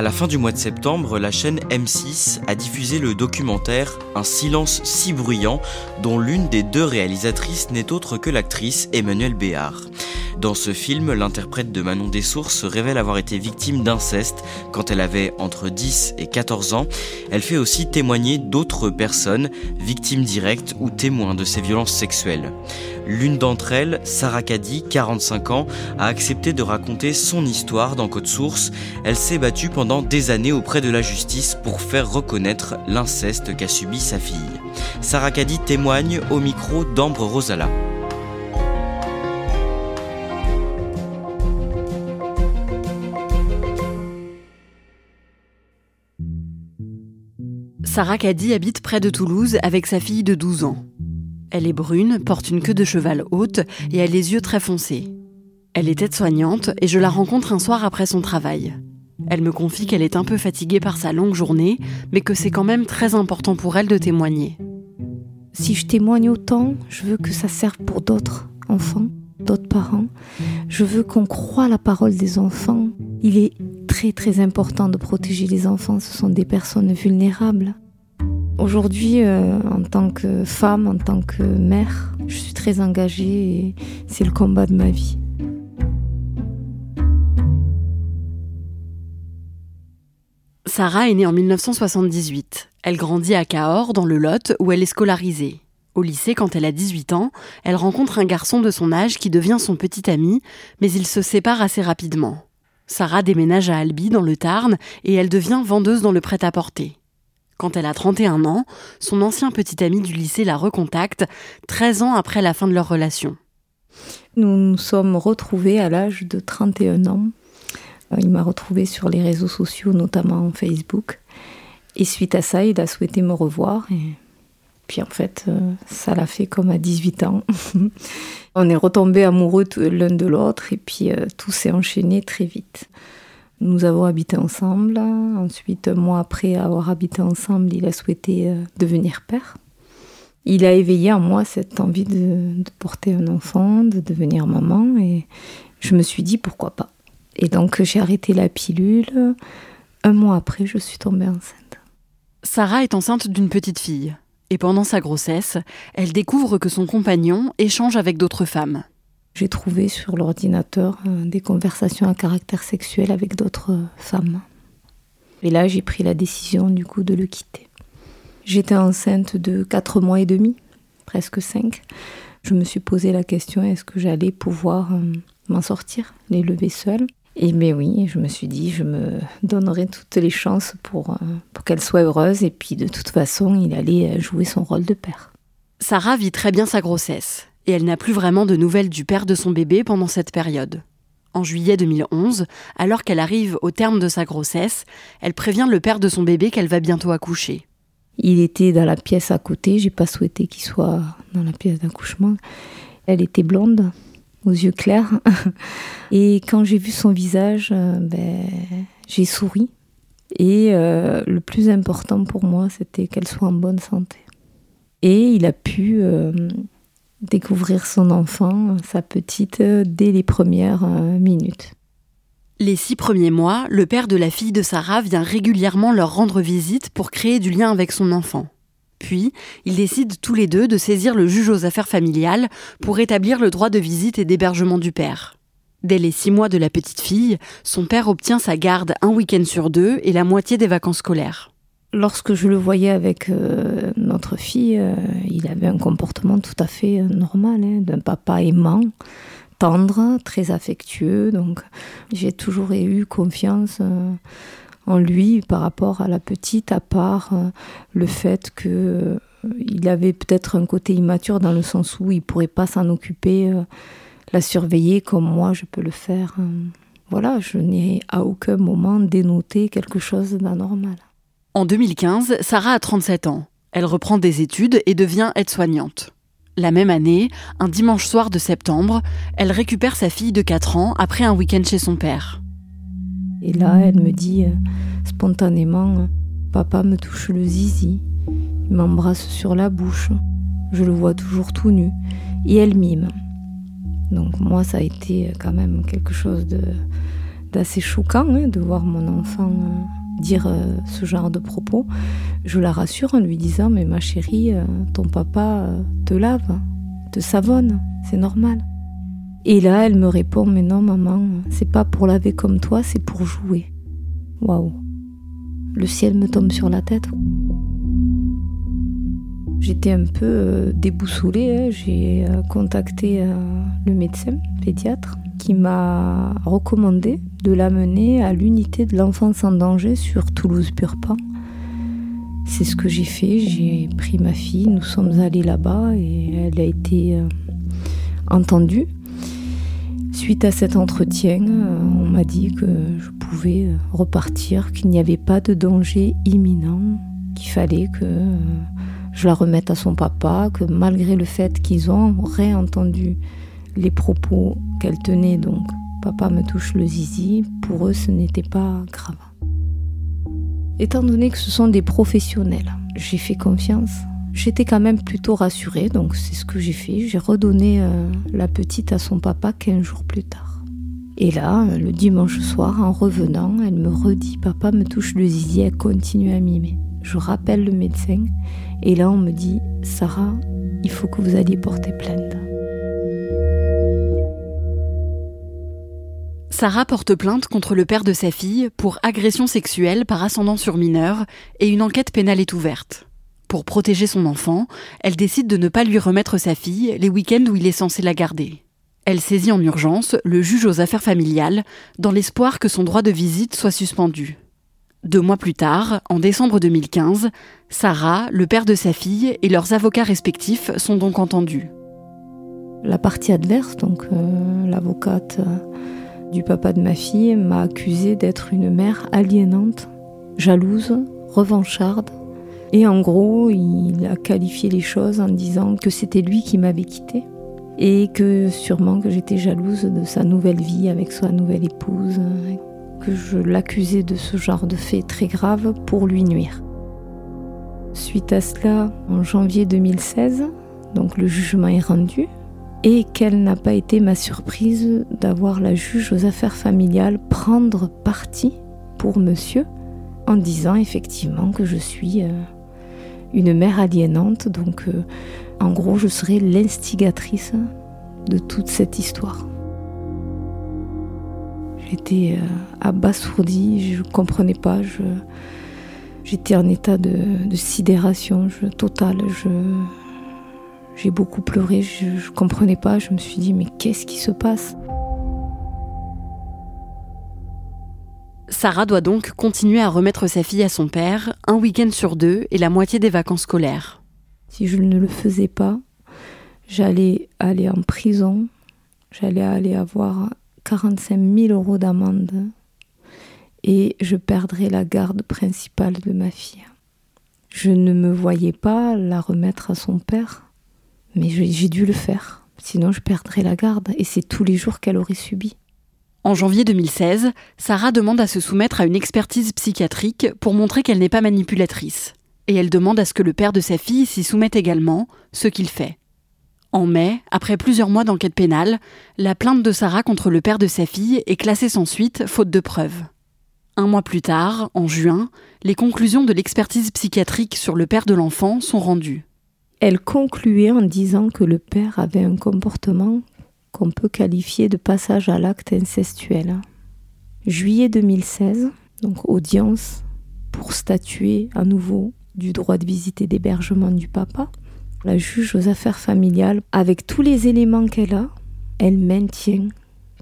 À la fin du mois de septembre, la chaîne M6 a diffusé le documentaire Un silence si bruyant, dont l'une des deux réalisatrices n'est autre que l'actrice Emmanuelle Béard. Dans ce film, l'interprète de Manon Dessources se révèle avoir été victime d'inceste quand elle avait entre 10 et 14 ans. Elle fait aussi témoigner d'autres personnes, victimes directes ou témoins de ces violences sexuelles. L'une d'entre elles, Sarah Caddy, 45 ans, a accepté de raconter son histoire dans Code Source. Elle s'est battue pendant des années auprès de la justice pour faire reconnaître l'inceste qu'a subi sa fille. Sarah Caddy témoigne au micro d'Ambre Rosala. Sarah Caddy habite près de Toulouse avec sa fille de 12 ans. Elle est brune, porte une queue de cheval haute et a les yeux très foncés. Elle est aide-soignante et je la rencontre un soir après son travail. Elle me confie qu'elle est un peu fatiguée par sa longue journée, mais que c'est quand même très important pour elle de témoigner. Si je témoigne autant, je veux que ça serve pour d'autres enfants, d'autres parents. Je veux qu'on croie la parole des enfants. Il est très très important de protéger les enfants, ce sont des personnes vulnérables. Aujourd'hui, euh, en tant que femme, en tant que mère, je suis très engagée et c'est le combat de ma vie. Sarah est née en 1978. Elle grandit à Cahors, dans le Lot, où elle est scolarisée. Au lycée, quand elle a 18 ans, elle rencontre un garçon de son âge qui devient son petit ami, mais ils se séparent assez rapidement. Sarah déménage à Albi, dans le Tarn, et elle devient vendeuse dans le prêt-à-porter. Quand elle a 31 ans, son ancien petit ami du lycée la recontacte, 13 ans après la fin de leur relation. Nous nous sommes retrouvés à l'âge de 31 ans. Euh, Il m'a retrouvée sur les réseaux sociaux, notamment Facebook. Et suite à ça, il a souhaité me revoir. Et puis en fait, euh, ça l'a fait comme à 18 ans. On est retombés amoureux l'un de l'autre et puis euh, tout s'est enchaîné très vite. Nous avons habité ensemble. Ensuite, un mois après avoir habité ensemble, il a souhaité euh, devenir père. Il a éveillé en moi cette envie de porter un enfant, de devenir maman et je me suis dit pourquoi pas. Et donc j'ai arrêté la pilule. Un mois après, je suis tombée enceinte. Sarah est enceinte d'une petite fille. Et pendant sa grossesse, elle découvre que son compagnon échange avec d'autres femmes. J'ai trouvé sur l'ordinateur euh, des conversations à caractère sexuel avec d'autres euh, femmes. Et là, j'ai pris la décision du coup de le quitter. J'étais enceinte de 4 mois et demi, presque 5. Je me suis posé la question est-ce que j'allais pouvoir euh, m'en sortir, les lever seule? Et bien oui, je me suis dit je me donnerai toutes les chances pour, pour qu'elle soit heureuse et puis de toute façon, il allait jouer son rôle de père. Sarah vit très bien sa grossesse, et elle n'a plus vraiment de nouvelles du père de son bébé pendant cette période. En juillet 2011, alors qu'elle arrive au terme de sa grossesse, elle prévient le père de son bébé qu'elle va bientôt accoucher. Il était dans la pièce à côté, j'ai pas souhaité qu'il soit dans la pièce d'accouchement. Elle était blonde, aux yeux clairs. Et quand j'ai vu son visage, euh, ben, j'ai souri. Et euh, le plus important pour moi, c'était qu'elle soit en bonne santé. Et il a pu euh, découvrir son enfant, sa petite, euh, dès les premières euh, minutes. Les six premiers mois, le père de la fille de Sarah vient régulièrement leur rendre visite pour créer du lien avec son enfant. Puis, ils décident tous les deux de saisir le juge aux affaires familiales pour établir le droit de visite et d'hébergement du père. Dès les six mois de la petite fille, son père obtient sa garde un week-end sur deux et la moitié des vacances scolaires. Lorsque je le voyais avec euh, notre fille, euh, il avait un comportement tout à fait euh, normal, hein, d'un papa aimant, tendre, très affectueux. Donc j'ai toujours eu confiance en lui par rapport à la petite, à part le fait que il avait peut-être un côté immature dans le sens où il pourrait pas s'en occuper la surveiller comme moi je peux le faire. Voilà, je n'ai à aucun moment dénoté quelque chose d'anormal. En 2015, Sarah a 37 ans. Elle reprend des études et devient aide-soignante. La même année, un dimanche soir de septembre, elle récupère sa fille de 4 ans après un week-end chez son père. Et là, elle me dit euh, spontanément Papa me touche le zizi, il m'embrasse sur la bouche, je le vois toujours tout nu, et elle mime. Donc moi, ça a été quand même quelque chose d'assez choquant hein, de voir mon enfant euh, dire euh, ce genre de propos. Je la rassure en lui disant mais ma chérie, euh, ton papa te lave, te savonne, c'est normal. Et là, elle me répond mais non maman, c'est pas pour laver comme toi, c'est pour jouer. Waouh. Le ciel me tombe sur la tête. J'étais un peu euh, déboussolée. Hein. J'ai euh, contacté euh, le médecin pédiatre qui m'a recommandé de l'amener à l'unité de l'enfance en danger sur Toulouse-Purpan. C'est ce que j'ai fait. J'ai pris ma fille, nous sommes allés là-bas et elle a été entendue. Suite à cet entretien, on m'a dit que je pouvais repartir, qu'il n'y avait pas de danger imminent, qu'il fallait que je la remette à son papa, que malgré le fait qu'ils ont réentendu les propos qu'elle tenait, donc papa me touche le zizi, pour eux ce n'était pas grave. Étant donné que ce sont des professionnels, j'ai fait confiance. J'étais quand même plutôt rassurée, donc c'est ce que j'ai fait. J'ai redonné euh, la petite à son papa 15 jours plus tard. Et là, le dimanche soir, en revenant, elle me redit Papa me touche le zizi, elle continue à mimer. Je rappelle le médecin et là, on me dit, Sarah, il faut que vous alliez porter plainte. Sarah porte plainte contre le père de sa fille pour agression sexuelle par ascendant sur mineur et une enquête pénale est ouverte. Pour protéger son enfant, elle décide de ne pas lui remettre sa fille les week-ends où il est censé la garder. Elle saisit en urgence le juge aux affaires familiales dans l'espoir que son droit de visite soit suspendu. Deux mois plus tard, en décembre 2015, Sarah, le père de sa fille et leurs avocats respectifs sont donc entendus. La partie adverse, donc euh, l'avocate euh, du papa de ma fille, m'a accusée d'être une mère aliénante, jalouse, revancharde. Et en gros, il a qualifié les choses en disant que c'était lui qui m'avait quittée et que sûrement que j'étais jalouse de sa nouvelle vie avec sa nouvelle épouse que je l'accusais de ce genre de fait très grave pour lui nuire. Suite à cela, en janvier 2016, donc le jugement est rendu, et quelle n'a pas été ma surprise d'avoir la juge aux affaires familiales prendre parti pour monsieur en disant effectivement que je suis euh, une mère aliénante, donc euh, en gros je serai l'instigatrice de toute cette histoire. J'étais euh, abasourdie, je ne comprenais pas. j'étais en état de, sidération totale. J'ai beaucoup pleuré, je ne comprenais pas. Je me suis dit, mais qu'est-ce qui se passe? Sarah doit donc continuer à remettre sa fille à son père un week-end sur deux et la moitié des vacances scolaires. Si je ne le faisais pas, j'allais aller en prison, j'allais aller avoir 45 000 euros d'amende et je perdrais la garde principale de ma fille. Je ne me voyais pas la remettre à son père, mais j'ai dû le faire, sinon je perdrais la garde et c'est tous les jours qu'elle aurait subi. En janvier 2016, Sarah demande à se soumettre à une expertise psychiatrique pour montrer qu'elle n'est pas manipulatrice. Et elle demande à ce que le père de sa fille s'y soumette également, ce qu'il fait. En mai, après plusieurs mois d'enquête pénale, la plainte de Sarah contre le père de sa fille est classée sans suite, faute de preuves. Un mois plus tard, en juin, les conclusions de l'expertise psychiatrique sur le père de l'enfant sont rendues. Elle concluait en disant que le père avait un comportement qu'on peut qualifier de passage à l'acte incestuel. Juillet 2016, donc audience pour statuer à nouveau du droit de visite et d'hébergement du papa. La juge aux affaires familiales, avec tous les éléments qu'elle a, elle maintient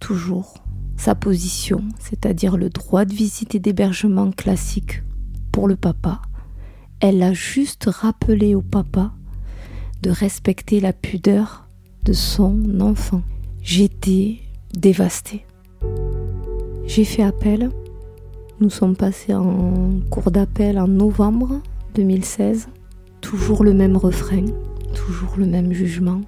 toujours sa position, c'est-à-dire le droit de visite et d'hébergement classique pour le papa. Elle a juste rappelé au papa de respecter la pudeur de son enfant. J'étais dévastée. J'ai fait appel. Nous sommes passés en cours d'appel en novembre 2016. Toujours le même refrain, toujours le même jugement.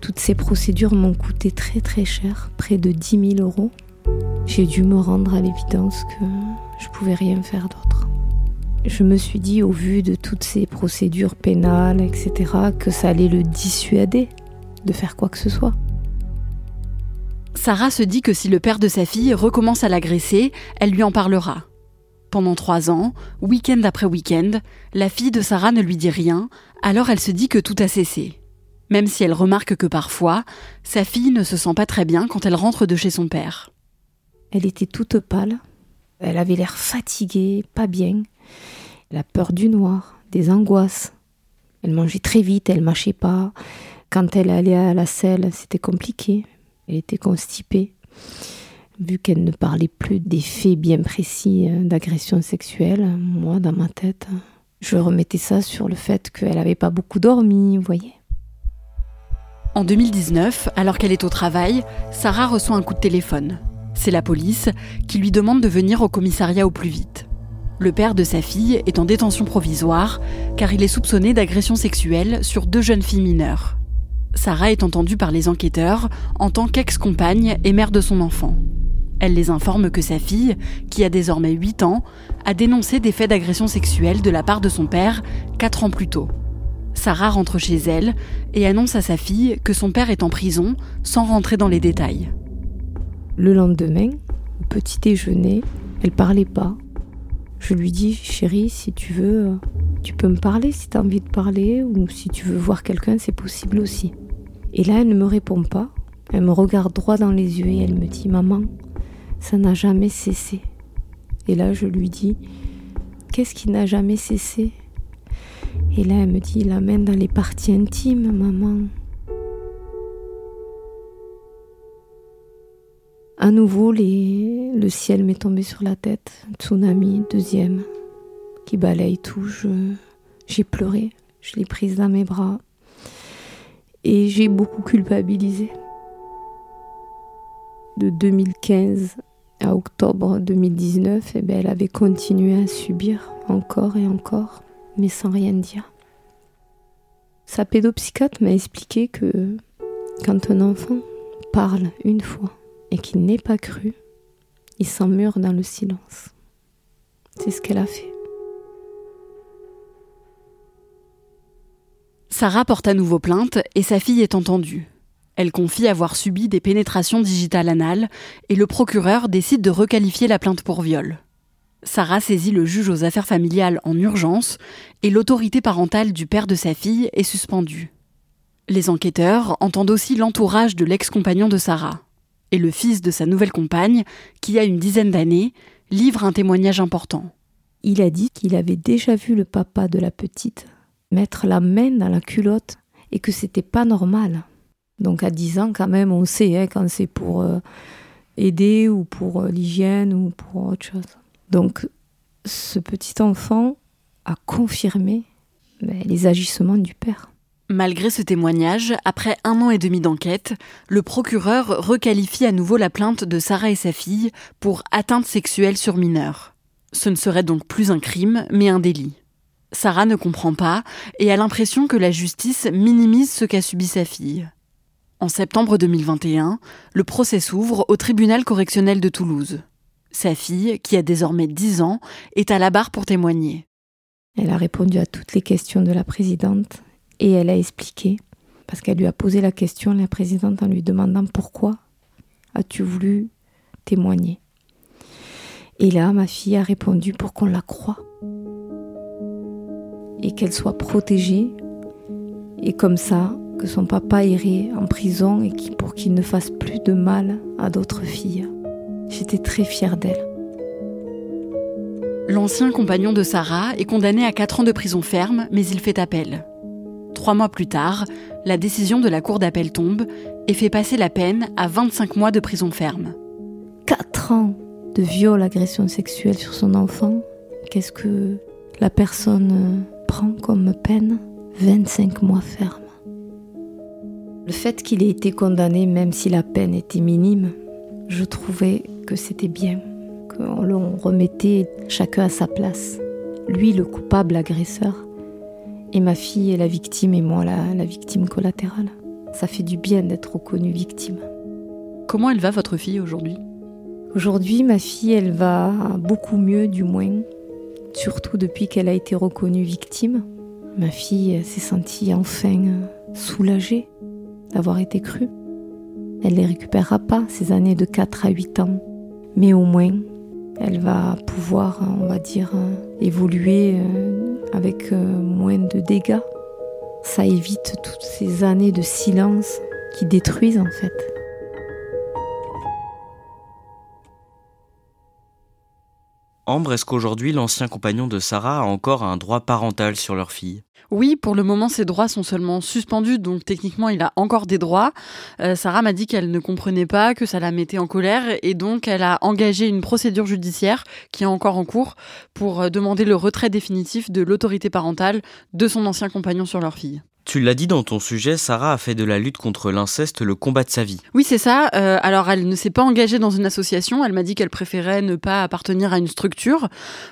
Toutes ces procédures m'ont coûté très très cher, près de 10 000 euros. J'ai dû me rendre à l'évidence que je pouvais rien faire d'autre. Je me suis dit, au vu de toutes ces procédures pénales, etc., que ça allait le dissuader de faire quoi que ce soit. Sarah se dit que si le père de sa fille recommence à l'agresser, elle lui en parlera. Pendant trois ans, week-end après week-end, la fille de Sarah ne lui dit rien, alors elle se dit que tout a cessé. Même si elle remarque que parfois, sa fille ne se sent pas très bien quand elle rentre de chez son père. Elle était toute pâle, elle avait l'air fatiguée, pas bien. Elle a peur du noir, des angoisses. Elle mangeait très vite, elle mâchait pas. Quand elle allait à la selle, c'était compliqué. Elle était constipée. Vu qu'elle ne parlait plus des faits bien précis euh, d'agression sexuelle, moi, dans ma tête, je remettais ça sur le fait qu'elle n'avait pas beaucoup dormi, vous voyez. En 2019, alors qu'elle est au travail, Sarah reçoit un coup de téléphone. C'est la police qui lui demande de venir au commissariat au plus vite. Le père de sa fille est en détention provisoire car il est soupçonné d'agression sexuelle sur deux jeunes filles mineures. Sarah est entendue par les enquêteurs en tant qu'ex-compagne et mère de son enfant. Elle les informe que sa fille, qui a désormais 8 ans, a dénoncé des faits d'agression sexuelle de la part de son père 4 ans plus tôt. Sarah rentre chez elle et annonce à sa fille que son père est en prison sans rentrer dans les détails. Le lendemain, au petit déjeuner, elle parlait pas. Je lui dis, chérie, si tu veux, tu peux me parler si tu as envie de parler, ou si tu veux voir quelqu'un, c'est possible aussi. Et là, elle ne me répond pas. Elle me regarde droit dans les yeux et elle me dit, maman, ça n'a jamais cessé. Et là, je lui dis, qu'est-ce qui n'a jamais cessé? Et là, elle me dit, la main dans les parties intimes, maman. À nouveau, le ciel m'est tombé sur la tête. Tsunami, deuxième, qui balaye tout. J'ai pleuré, je l'ai prise dans mes bras. Et j'ai beaucoup culpabilisé. De 2015 à octobre 2019, eh ben, elle avait continué à subir encore et encore, mais sans rien dire. Sa pédopsychiatre m'a expliqué que quand un enfant parle une fois et qu'il n'est pas cru, il s'emmure dans le silence. C'est ce qu'elle a fait. Sarah porte à nouveau plainte et sa fille est entendue. Elle confie avoir subi des pénétrations digitales anales et le procureur décide de requalifier la plainte pour viol. Sarah saisit le juge aux affaires familiales en urgence et l'autorité parentale du père de sa fille est suspendue. Les enquêteurs entendent aussi l'entourage de l'ex-compagnon de Sarah. Et le fils de sa nouvelle compagne, qui a une dizaine d'années, livre un témoignage important. Il a dit qu'il avait déjà vu le papa de la petite mettre la main dans la culotte et que c'était pas normal. Donc à 10 ans, quand même, on sait hein, quand c'est pour euh, aider ou pour euh, l'hygiène ou pour autre chose. Donc ce petit enfant a confirmé ben, les agissements du père. Malgré ce témoignage, après un an et demi d'enquête, le procureur requalifie à nouveau la plainte de Sarah et sa fille pour atteinte sexuelle sur mineur. Ce ne serait donc plus un crime, mais un délit. Sarah ne comprend pas et a l'impression que la justice minimise ce qu'a subi sa fille. En septembre 2021, le procès s'ouvre au tribunal correctionnel de Toulouse. Sa fille, qui a désormais 10 ans, est à la barre pour témoigner. Elle a répondu à toutes les questions de la présidente et elle a expliqué parce qu'elle lui a posé la question, la présidente, en lui demandant pourquoi as-tu voulu témoigner Et là, ma fille a répondu pour qu'on la croie et qu'elle soit protégée et comme ça que son papa irait en prison et pour qu'il ne fasse plus de mal à d'autres filles. J'étais très fière d'elle. L'ancien compagnon de Sarah est condamné à 4 ans de prison ferme, mais il fait appel. Trois mois plus tard, la décision de la Cour d'appel tombe et fait passer la peine à 25 mois de prison ferme. 4 ans de viol, agression sexuelle sur son enfant. Qu'est-ce que la personne prend comme peine? 25 mois ferme. Le fait qu'il ait été condamné, même si la peine était minime, je trouvais que c'était bien, qu'on remettait chacun à sa place. Lui, le coupable agresseur, et ma fille est la victime, et moi, la, la victime collatérale. Ça fait du bien d'être reconnue victime. Comment elle va, votre fille, aujourd'hui? Aujourd'hui, ma fille, elle va beaucoup mieux, du moins, surtout depuis qu'elle a été reconnue victime. Ma fille s'est sentie enfin soulagée d'avoir été crue. Elle ne les récupérera pas, ces années de 4 à 8 ans, mais au moins, elle va pouvoir, on va dire, évoluer euh, avec euh, moins de dégâts. Ça évite toutes ces années de silence qui détruisent en fait. Ambre, est-ce qu'aujourd'hui l'ancien compagnon de Sarah a encore un droit parental sur leur fille? Oui, pour le moment, ses droits sont seulement suspendus, donc techniquement, il a encore des droits. Euh, Sarah m'a dit qu'elle ne comprenait pas, que ça la mettait en colère, et donc elle a engagé une procédure judiciaire qui est encore en cours pour euh, demander le retrait définitif de l'autorité parentale de son ancien compagnon sur leur fille. Tu l'as dit dans ton sujet, Sarah a fait de la lutte contre l'inceste le combat de sa vie. Oui, c'est ça. Euh, alors, elle ne s'est pas engagée dans une association. Elle m'a dit qu'elle préférait ne pas appartenir à une structure.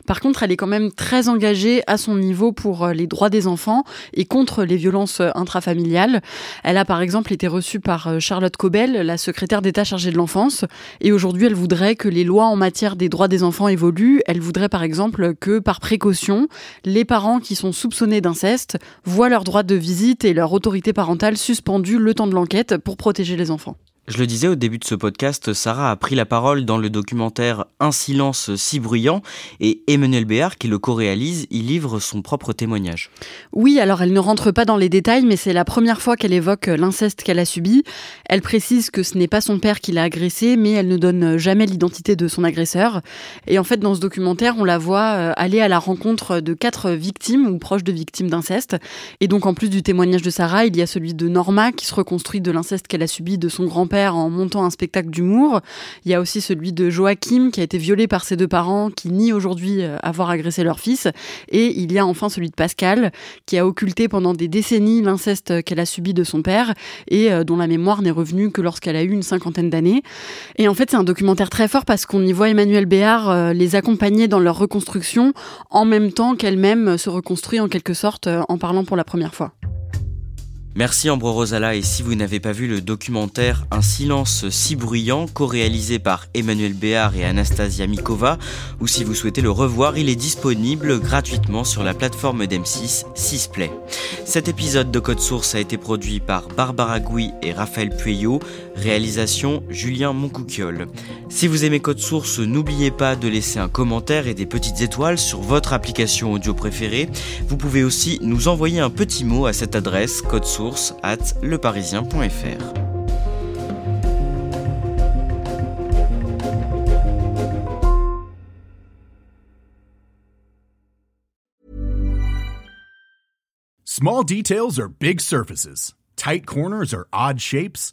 Par contre, elle est quand même très engagée à son niveau pour euh, les droits des enfants et contre les violences euh, intrafamiliales. Elle a par exemple été reçue par Charlotte Cobel, la secrétaire d'État chargée de l'enfance. Et aujourd'hui, elle voudrait que les lois en matière des droits des enfants évoluent. Elle voudrait par exemple que, par précaution, les parents qui sont soupçonnés d'inceste voient leur droit de visite et leur autorité parentale suspendue le temps de l'enquête pour protéger les enfants. Je le disais au début de ce podcast, Sarah a pris la parole dans le documentaire Un silence si bruyant et Emmanuel Béard, qui le co-réalise, y livre son propre témoignage. Oui, alors elle ne rentre pas dans les détails, mais c'est la première fois qu'elle évoque l'inceste qu'elle a subi. Elle précise que ce n'est pas son père qui l'a agressée, mais elle ne donne jamais l'identité de son agresseur. Et en fait, dans ce documentaire, on la voit euh, aller à la rencontre de quatre victimes ou proches de victimes d'inceste. Et donc, en plus du témoignage de Sarah, il y a celui de Norma qui se reconstruit de l'inceste qu'elle a subi de son grand-père en montant un spectacle d'humour. Il y a aussi celui de Joachim qui a été violé par ses deux parents, qui nie aujourd'hui euh, avoir agressé leur fils. Et il y a enfin celui de Pascal qui a occulté pendant des décennies l'inceste qu'elle a subi de son père et euh, dont la mémoire n'est revenue que lorsqu'elle a eu une cinquantaine d'années. Et en fait, c'est un documentaire très fort parce qu'on y voit Emmanuel Béard euh, les accompagner dans leur reconstruction en même temps qu'elle-même se reconstruit en quelque sorte en parlant pour la première fois. Merci Ambre Rosala et si vous n'avez pas vu le documentaire Un silence si bruyant co-réalisé par Emmanuel Béard et Anastasia Mikova ou si vous souhaitez le revoir, il est disponible gratuitement sur la plateforme d'M6 Sisplay. Cet épisode de Code Source a été produit par Barbara Gouy et Raphaël Pueyo, réalisation Julien Moncouquiol. Si vous aimez Code Source, n'oubliez pas de laisser un commentaire et des petites étoiles sur votre application audio préférée. Vous pouvez aussi nous envoyer un petit mot à cette adresse source at leparisien.fr. Small details are big surfaces. Tight corners are odd shapes.